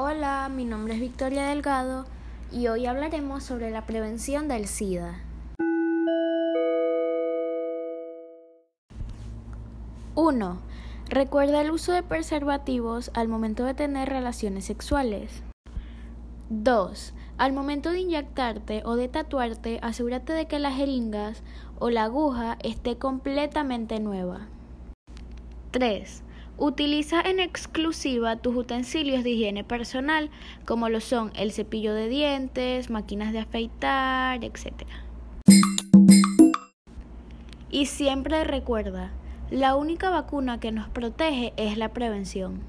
Hola, mi nombre es Victoria Delgado y hoy hablaremos sobre la prevención del SIDA. 1. Recuerda el uso de preservativos al momento de tener relaciones sexuales. 2. Al momento de inyectarte o de tatuarte, asegúrate de que las jeringas o la aguja esté completamente nueva. 3. Utiliza en exclusiva tus utensilios de higiene personal, como lo son el cepillo de dientes, máquinas de afeitar, etc. Y siempre recuerda, la única vacuna que nos protege es la prevención.